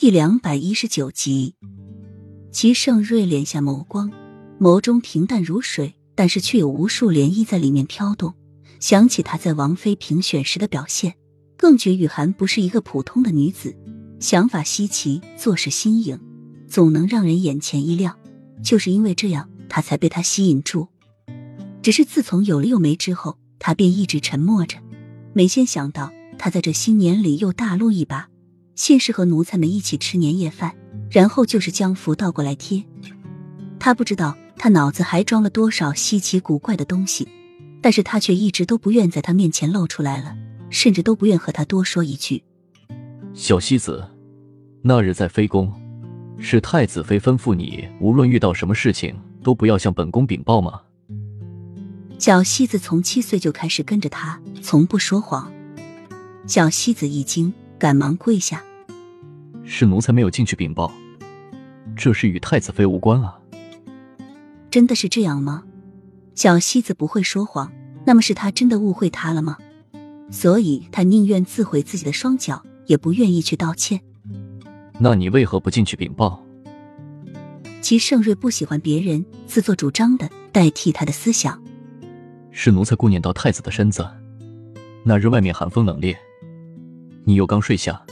第两百一十九集，齐盛瑞敛下眸光，眸中平淡如水，但是却有无数涟漪在里面飘动。想起他在王妃评选时的表现，更觉雨涵不是一个普通的女子，想法稀奇，做事新颖，总能让人眼前一亮。就是因为这样，他才被他吸引住。只是自从有了幼梅之后，他便一直沉默着，没先想到他在这新年里又大露一把。先是和奴才们一起吃年夜饭，然后就是将符倒过来贴。他不知道他脑子还装了多少稀奇古怪的东西，但是他却一直都不愿在他面前露出来了，甚至都不愿和他多说一句。小西子，那日在妃宫，是太子妃吩咐你，无论遇到什么事情，都不要向本宫禀报吗？小西子从七岁就开始跟着他，从不说谎。小西子一惊，赶忙跪下。是奴才没有进去禀报，这事与太子妃无关啊！真的是这样吗？小西子不会说谎，那么是他真的误会他了吗？所以他宁愿自毁自己的双脚，也不愿意去道歉。那你为何不进去禀报？齐盛瑞不喜欢别人自作主张的代替他的思想。是奴才顾念到太子的身子，那日外面寒风冷冽，你又刚睡下。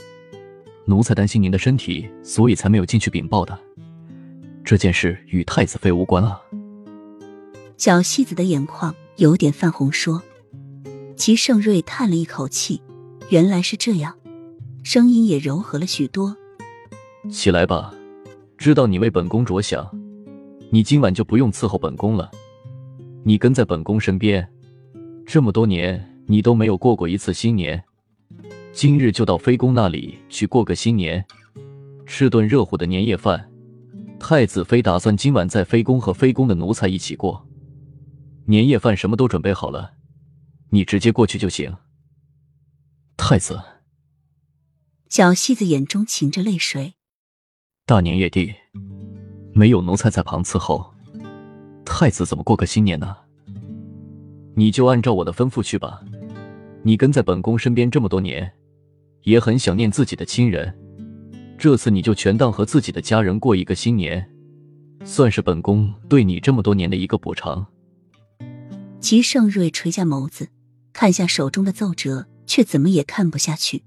奴才担心您的身体，所以才没有进去禀报的。这件事与太子妃无关啊。小戏子的眼眶有点泛红，说：“齐盛瑞叹了一口气，原来是这样，声音也柔和了许多。起来吧，知道你为本宫着想，你今晚就不用伺候本宫了。你跟在本宫身边，这么多年你都没有过过一次新年。”今日就到妃宫那里去过个新年，吃顿热乎的年夜饭。太子妃打算今晚在妃宫和妃宫的奴才一起过年夜饭，什么都准备好了，你直接过去就行。太子，小戏子眼中噙着泪水。大年夜地，没有奴才在旁伺候，太子怎么过个新年呢？你就按照我的吩咐去吧。你跟在本宫身边这么多年。也很想念自己的亲人，这次你就全当和自己的家人过一个新年，算是本宫对你这么多年的一个补偿。齐盛瑞垂下眸子，看下手中的奏折，却怎么也看不下去。